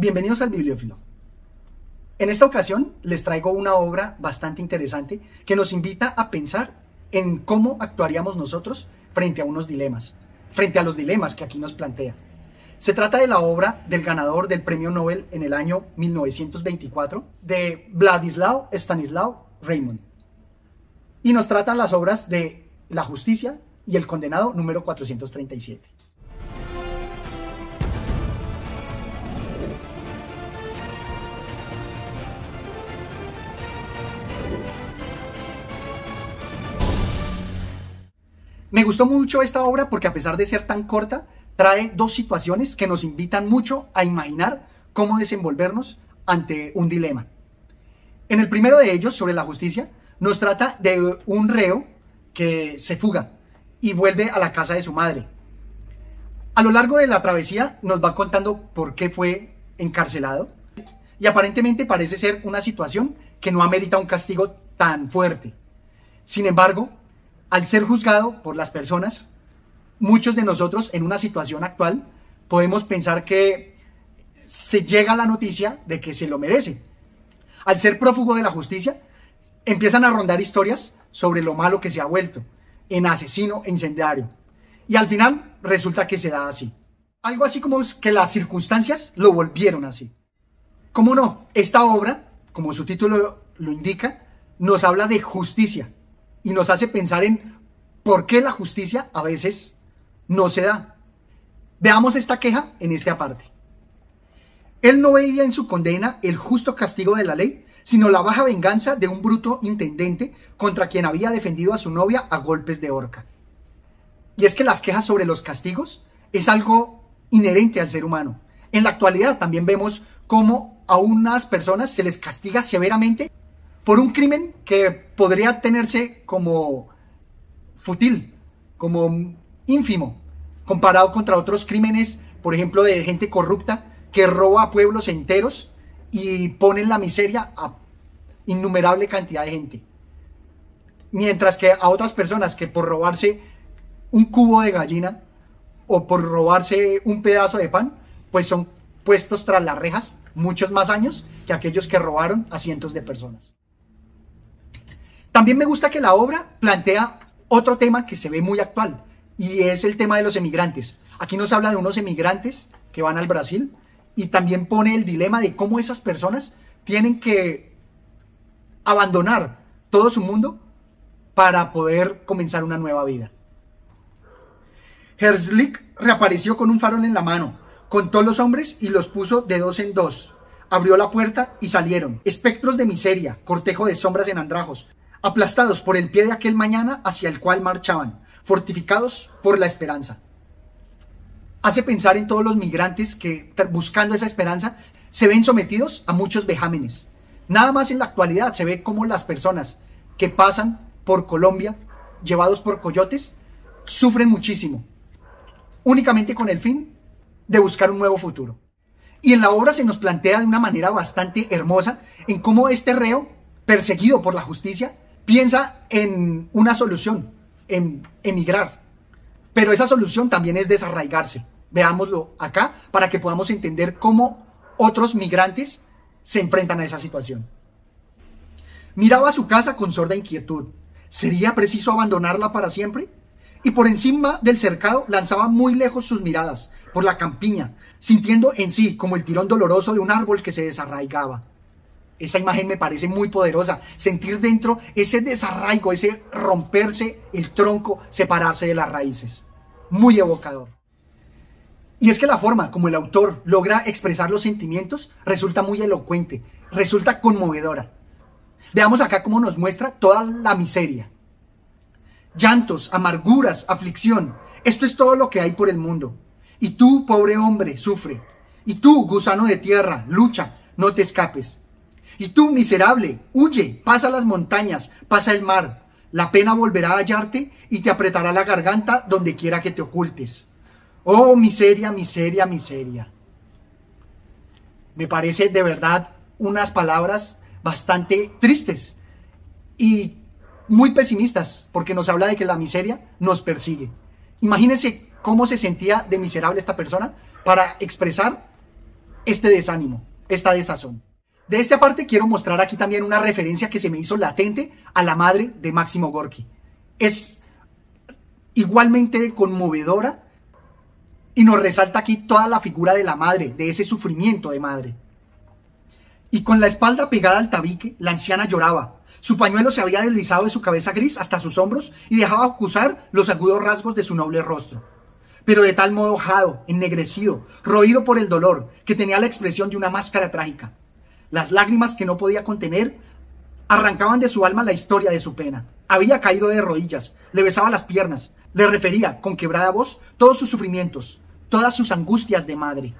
Bienvenidos al Bibliófilo. En esta ocasión les traigo una obra bastante interesante que nos invita a pensar en cómo actuaríamos nosotros frente a unos dilemas, frente a los dilemas que aquí nos plantea. Se trata de la obra del ganador del Premio Nobel en el año 1924, de Vladislav Stanislav Raymond. Y nos tratan las obras de La justicia y el condenado número 437. Me gustó mucho esta obra porque a pesar de ser tan corta, trae dos situaciones que nos invitan mucho a imaginar cómo desenvolvernos ante un dilema. En el primero de ellos, sobre la justicia, nos trata de un reo que se fuga y vuelve a la casa de su madre. A lo largo de la travesía nos va contando por qué fue encarcelado y aparentemente parece ser una situación que no amerita un castigo tan fuerte. Sin embargo, al ser juzgado por las personas, muchos de nosotros en una situación actual podemos pensar que se llega la noticia de que se lo merece. Al ser prófugo de la justicia, empiezan a rondar historias sobre lo malo que se ha vuelto, en asesino e incendiario. Y al final resulta que se da así. Algo así como que las circunstancias lo volvieron así. ¿Cómo no? Esta obra, como su título lo indica, nos habla de justicia, y nos hace pensar en por qué la justicia a veces no se da. Veamos esta queja en esta parte. Él no veía en su condena el justo castigo de la ley, sino la baja venganza de un bruto intendente contra quien había defendido a su novia a golpes de horca. Y es que las quejas sobre los castigos es algo inherente al ser humano. En la actualidad también vemos cómo a unas personas se les castiga severamente por un crimen que podría tenerse como fútil, como ínfimo, comparado contra otros crímenes, por ejemplo, de gente corrupta que roba a pueblos enteros y pone en la miseria a innumerable cantidad de gente. Mientras que a otras personas que por robarse un cubo de gallina o por robarse un pedazo de pan, pues son puestos tras las rejas muchos más años que aquellos que robaron a cientos de personas. También me gusta que la obra plantea otro tema que se ve muy actual y es el tema de los emigrantes. Aquí nos habla de unos emigrantes que van al Brasil y también pone el dilema de cómo esas personas tienen que abandonar todo su mundo para poder comenzar una nueva vida. Herzlich reapareció con un farol en la mano, contó los hombres y los puso de dos en dos. Abrió la puerta y salieron. Espectros de miseria, cortejo de sombras en andrajos, aplastados por el pie de aquel mañana hacia el cual marchaban, fortificados por la esperanza. Hace pensar en todos los migrantes que, buscando esa esperanza, se ven sometidos a muchos vejámenes. Nada más en la actualidad se ve como las personas que pasan por Colombia, llevados por coyotes, sufren muchísimo, únicamente con el fin de buscar un nuevo futuro. Y en la obra se nos plantea de una manera bastante hermosa en cómo este reo, perseguido por la justicia, piensa en una solución, en emigrar. Pero esa solución también es desarraigarse. Veámoslo acá para que podamos entender cómo otros migrantes se enfrentan a esa situación. Miraba su casa con sorda inquietud. ¿Sería preciso abandonarla para siempre? Y por encima del cercado lanzaba muy lejos sus miradas, por la campiña, sintiendo en sí como el tirón doloroso de un árbol que se desarraigaba. Esa imagen me parece muy poderosa. Sentir dentro ese desarraigo, ese romperse el tronco, separarse de las raíces. Muy evocador. Y es que la forma como el autor logra expresar los sentimientos resulta muy elocuente, resulta conmovedora. Veamos acá cómo nos muestra toda la miseria. Llantos, amarguras, aflicción. Esto es todo lo que hay por el mundo. Y tú, pobre hombre, sufre. Y tú, gusano de tierra, lucha, no te escapes. Y tú, miserable, huye, pasa las montañas, pasa el mar. La pena volverá a hallarte y te apretará la garganta donde quiera que te ocultes. Oh, miseria, miseria, miseria. Me parece de verdad unas palabras bastante tristes y muy pesimistas, porque nos habla de que la miseria nos persigue. Imagínense cómo se sentía de miserable esta persona para expresar este desánimo, esta desazón. De esta parte quiero mostrar aquí también una referencia que se me hizo latente a la madre de Máximo Gorki. Es igualmente conmovedora y nos resalta aquí toda la figura de la madre, de ese sufrimiento de madre. Y con la espalda pegada al tabique, la anciana lloraba. Su pañuelo se había deslizado de su cabeza gris hasta sus hombros y dejaba acusar los agudos rasgos de su noble rostro. Pero de tal modo jado, ennegrecido, roído por el dolor, que tenía la expresión de una máscara trágica. Las lágrimas que no podía contener arrancaban de su alma la historia de su pena. Había caído de rodillas, le besaba las piernas, le refería con quebrada voz todos sus sufrimientos, todas sus angustias de madre.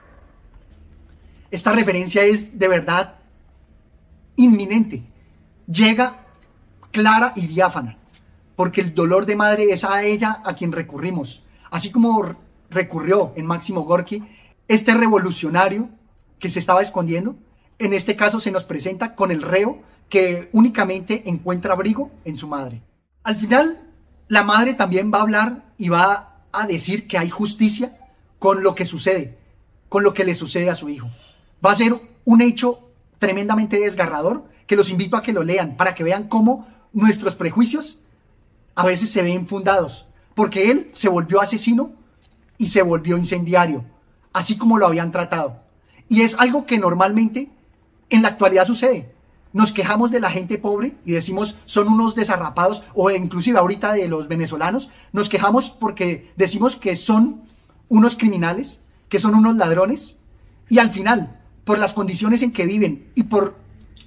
Esta referencia es de verdad inminente. Llega clara y diáfana, porque el dolor de madre es a ella a quien recurrimos. Así como recurrió en Máximo Gorki, este revolucionario que se estaba escondiendo, en este caso se nos presenta con el reo que únicamente encuentra abrigo en su madre. Al final, la madre también va a hablar y va a decir que hay justicia con lo que sucede, con lo que le sucede a su hijo. Va a ser un hecho tremendamente desgarrador que los invito a que lo lean para que vean cómo nuestros prejuicios a veces se ven fundados, porque él se volvió asesino y se volvió incendiario, así como lo habían tratado. Y es algo que normalmente en la actualidad sucede. Nos quejamos de la gente pobre y decimos son unos desarrapados o inclusive ahorita de los venezolanos, nos quejamos porque decimos que son unos criminales, que son unos ladrones, y al final, por las condiciones en que viven y por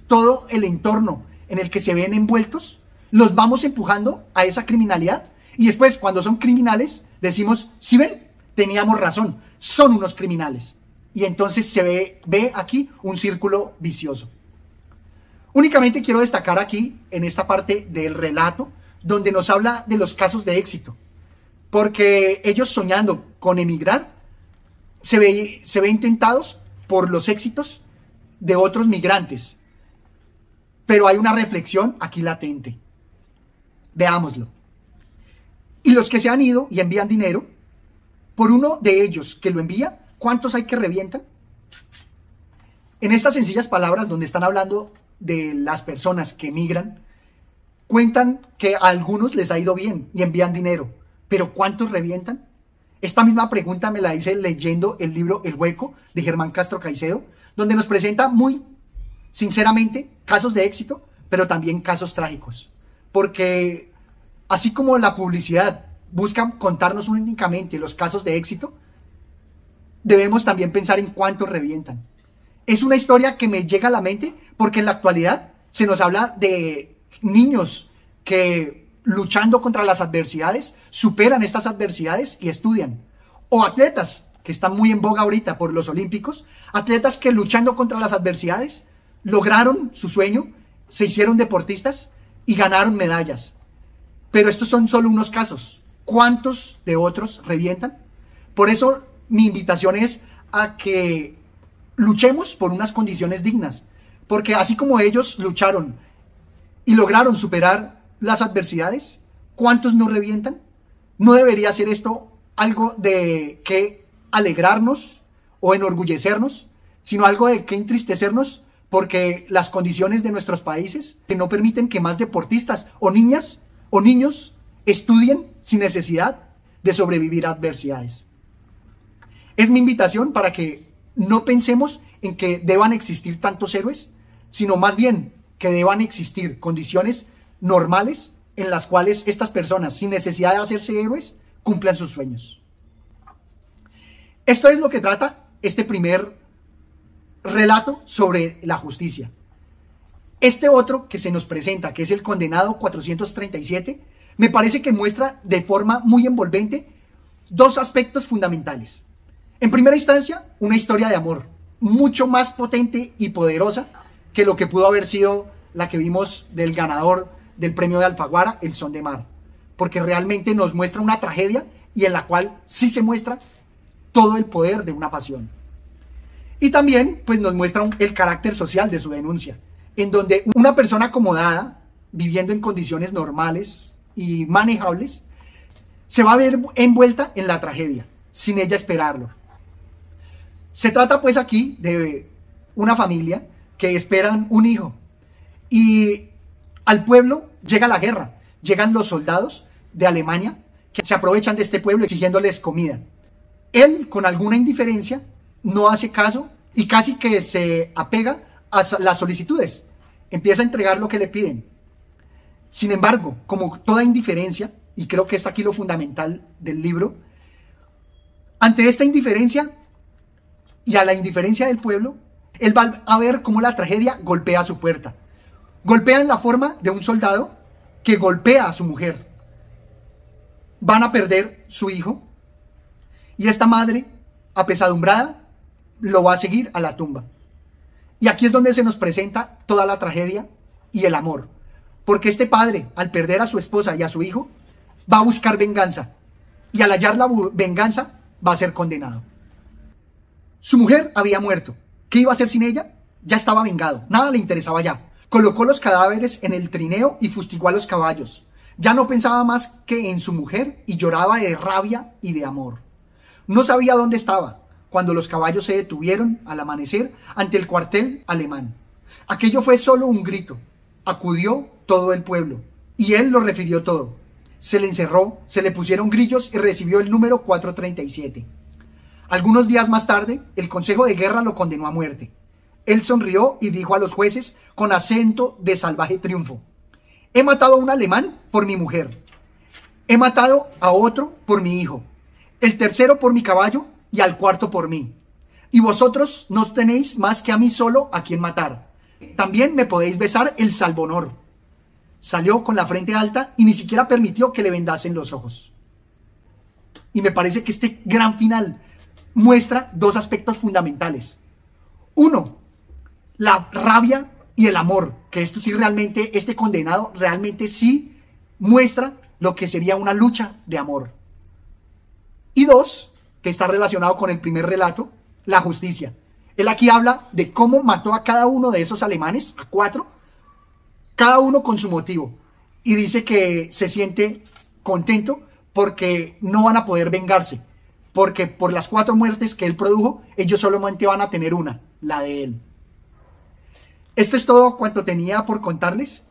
todo el entorno en el que se ven envueltos, los vamos empujando a esa criminalidad y después cuando son criminales decimos, si ven, teníamos razón, son unos criminales. Y entonces se ve, ve aquí un círculo vicioso. Únicamente quiero destacar aquí, en esta parte del relato, donde nos habla de los casos de éxito porque ellos soñando con emigrar, se, ve, se ven tentados por los éxitos de otros migrantes. Pero hay una reflexión aquí latente. Veámoslo. Y los que se han ido y envían dinero, por uno de ellos que lo envía, ¿cuántos hay que revientan? En estas sencillas palabras donde están hablando de las personas que emigran, cuentan que a algunos les ha ido bien y envían dinero, pero ¿cuántos revientan? Esta misma pregunta me la hice leyendo el libro El Hueco de Germán Castro Caicedo, donde nos presenta muy sinceramente casos de éxito, pero también casos trágicos. Porque así como la publicidad busca contarnos únicamente los casos de éxito, debemos también pensar en cuántos revientan. Es una historia que me llega a la mente porque en la actualidad se nos habla de niños que luchando contra las adversidades, superan estas adversidades y estudian. O atletas, que están muy en boga ahorita por los Olímpicos, atletas que luchando contra las adversidades lograron su sueño, se hicieron deportistas y ganaron medallas. Pero estos son solo unos casos. ¿Cuántos de otros revientan? Por eso mi invitación es a que luchemos por unas condiciones dignas. Porque así como ellos lucharon y lograron superar las adversidades? ¿Cuántos nos revientan? ¿No debería ser esto algo de que alegrarnos o enorgullecernos, sino algo de que entristecernos porque las condiciones de nuestros países que no permiten que más deportistas o niñas o niños estudien sin necesidad de sobrevivir a adversidades? Es mi invitación para que no pensemos en que deban existir tantos héroes, sino más bien que deban existir condiciones normales en las cuales estas personas, sin necesidad de hacerse héroes, cumplan sus sueños. Esto es lo que trata este primer relato sobre la justicia. Este otro que se nos presenta, que es el condenado 437, me parece que muestra de forma muy envolvente dos aspectos fundamentales. En primera instancia, una historia de amor, mucho más potente y poderosa que lo que pudo haber sido la que vimos del ganador del premio de Alfaguara, El Son de Mar, porque realmente nos muestra una tragedia y en la cual sí se muestra todo el poder de una pasión. Y también pues nos muestra el carácter social de su denuncia, en donde una persona acomodada, viviendo en condiciones normales y manejables, se va a ver envuelta en la tragedia, sin ella esperarlo. Se trata pues aquí de una familia que esperan un hijo y al pueblo llega la guerra, llegan los soldados de Alemania que se aprovechan de este pueblo exigiéndoles comida. Él, con alguna indiferencia, no hace caso y casi que se apega a las solicitudes. Empieza a entregar lo que le piden. Sin embargo, como toda indiferencia, y creo que está aquí lo fundamental del libro, ante esta indiferencia y a la indiferencia del pueblo, él va a ver cómo la tragedia golpea su puerta. Golpea en la forma de un soldado que golpea a su mujer. Van a perder su hijo y esta madre, apesadumbrada, lo va a seguir a la tumba. Y aquí es donde se nos presenta toda la tragedia y el amor. Porque este padre, al perder a su esposa y a su hijo, va a buscar venganza. Y al hallar la venganza, va a ser condenado. Su mujer había muerto. ¿Qué iba a hacer sin ella? Ya estaba vengado. Nada le interesaba ya. Colocó los cadáveres en el trineo y fustigó a los caballos. Ya no pensaba más que en su mujer y lloraba de rabia y de amor. No sabía dónde estaba cuando los caballos se detuvieron al amanecer ante el cuartel alemán. Aquello fue solo un grito. Acudió todo el pueblo y él lo refirió todo. Se le encerró, se le pusieron grillos y recibió el número 437. Algunos días más tarde, el Consejo de Guerra lo condenó a muerte. Él sonrió y dijo a los jueces con acento de salvaje triunfo, he matado a un alemán por mi mujer, he matado a otro por mi hijo, el tercero por mi caballo y al cuarto por mí. Y vosotros no tenéis más que a mí solo a quien matar. También me podéis besar el salvonor. Salió con la frente alta y ni siquiera permitió que le vendasen los ojos. Y me parece que este gran final muestra dos aspectos fundamentales. Uno, la rabia y el amor, que esto sí realmente, este condenado realmente sí muestra lo que sería una lucha de amor. Y dos, que está relacionado con el primer relato, la justicia. Él aquí habla de cómo mató a cada uno de esos alemanes, a cuatro, cada uno con su motivo. Y dice que se siente contento porque no van a poder vengarse, porque por las cuatro muertes que él produjo, ellos solamente van a tener una, la de él. Esto es todo cuanto tenía por contarles.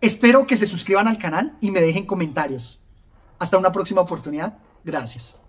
Espero que se suscriban al canal y me dejen comentarios. Hasta una próxima oportunidad. Gracias.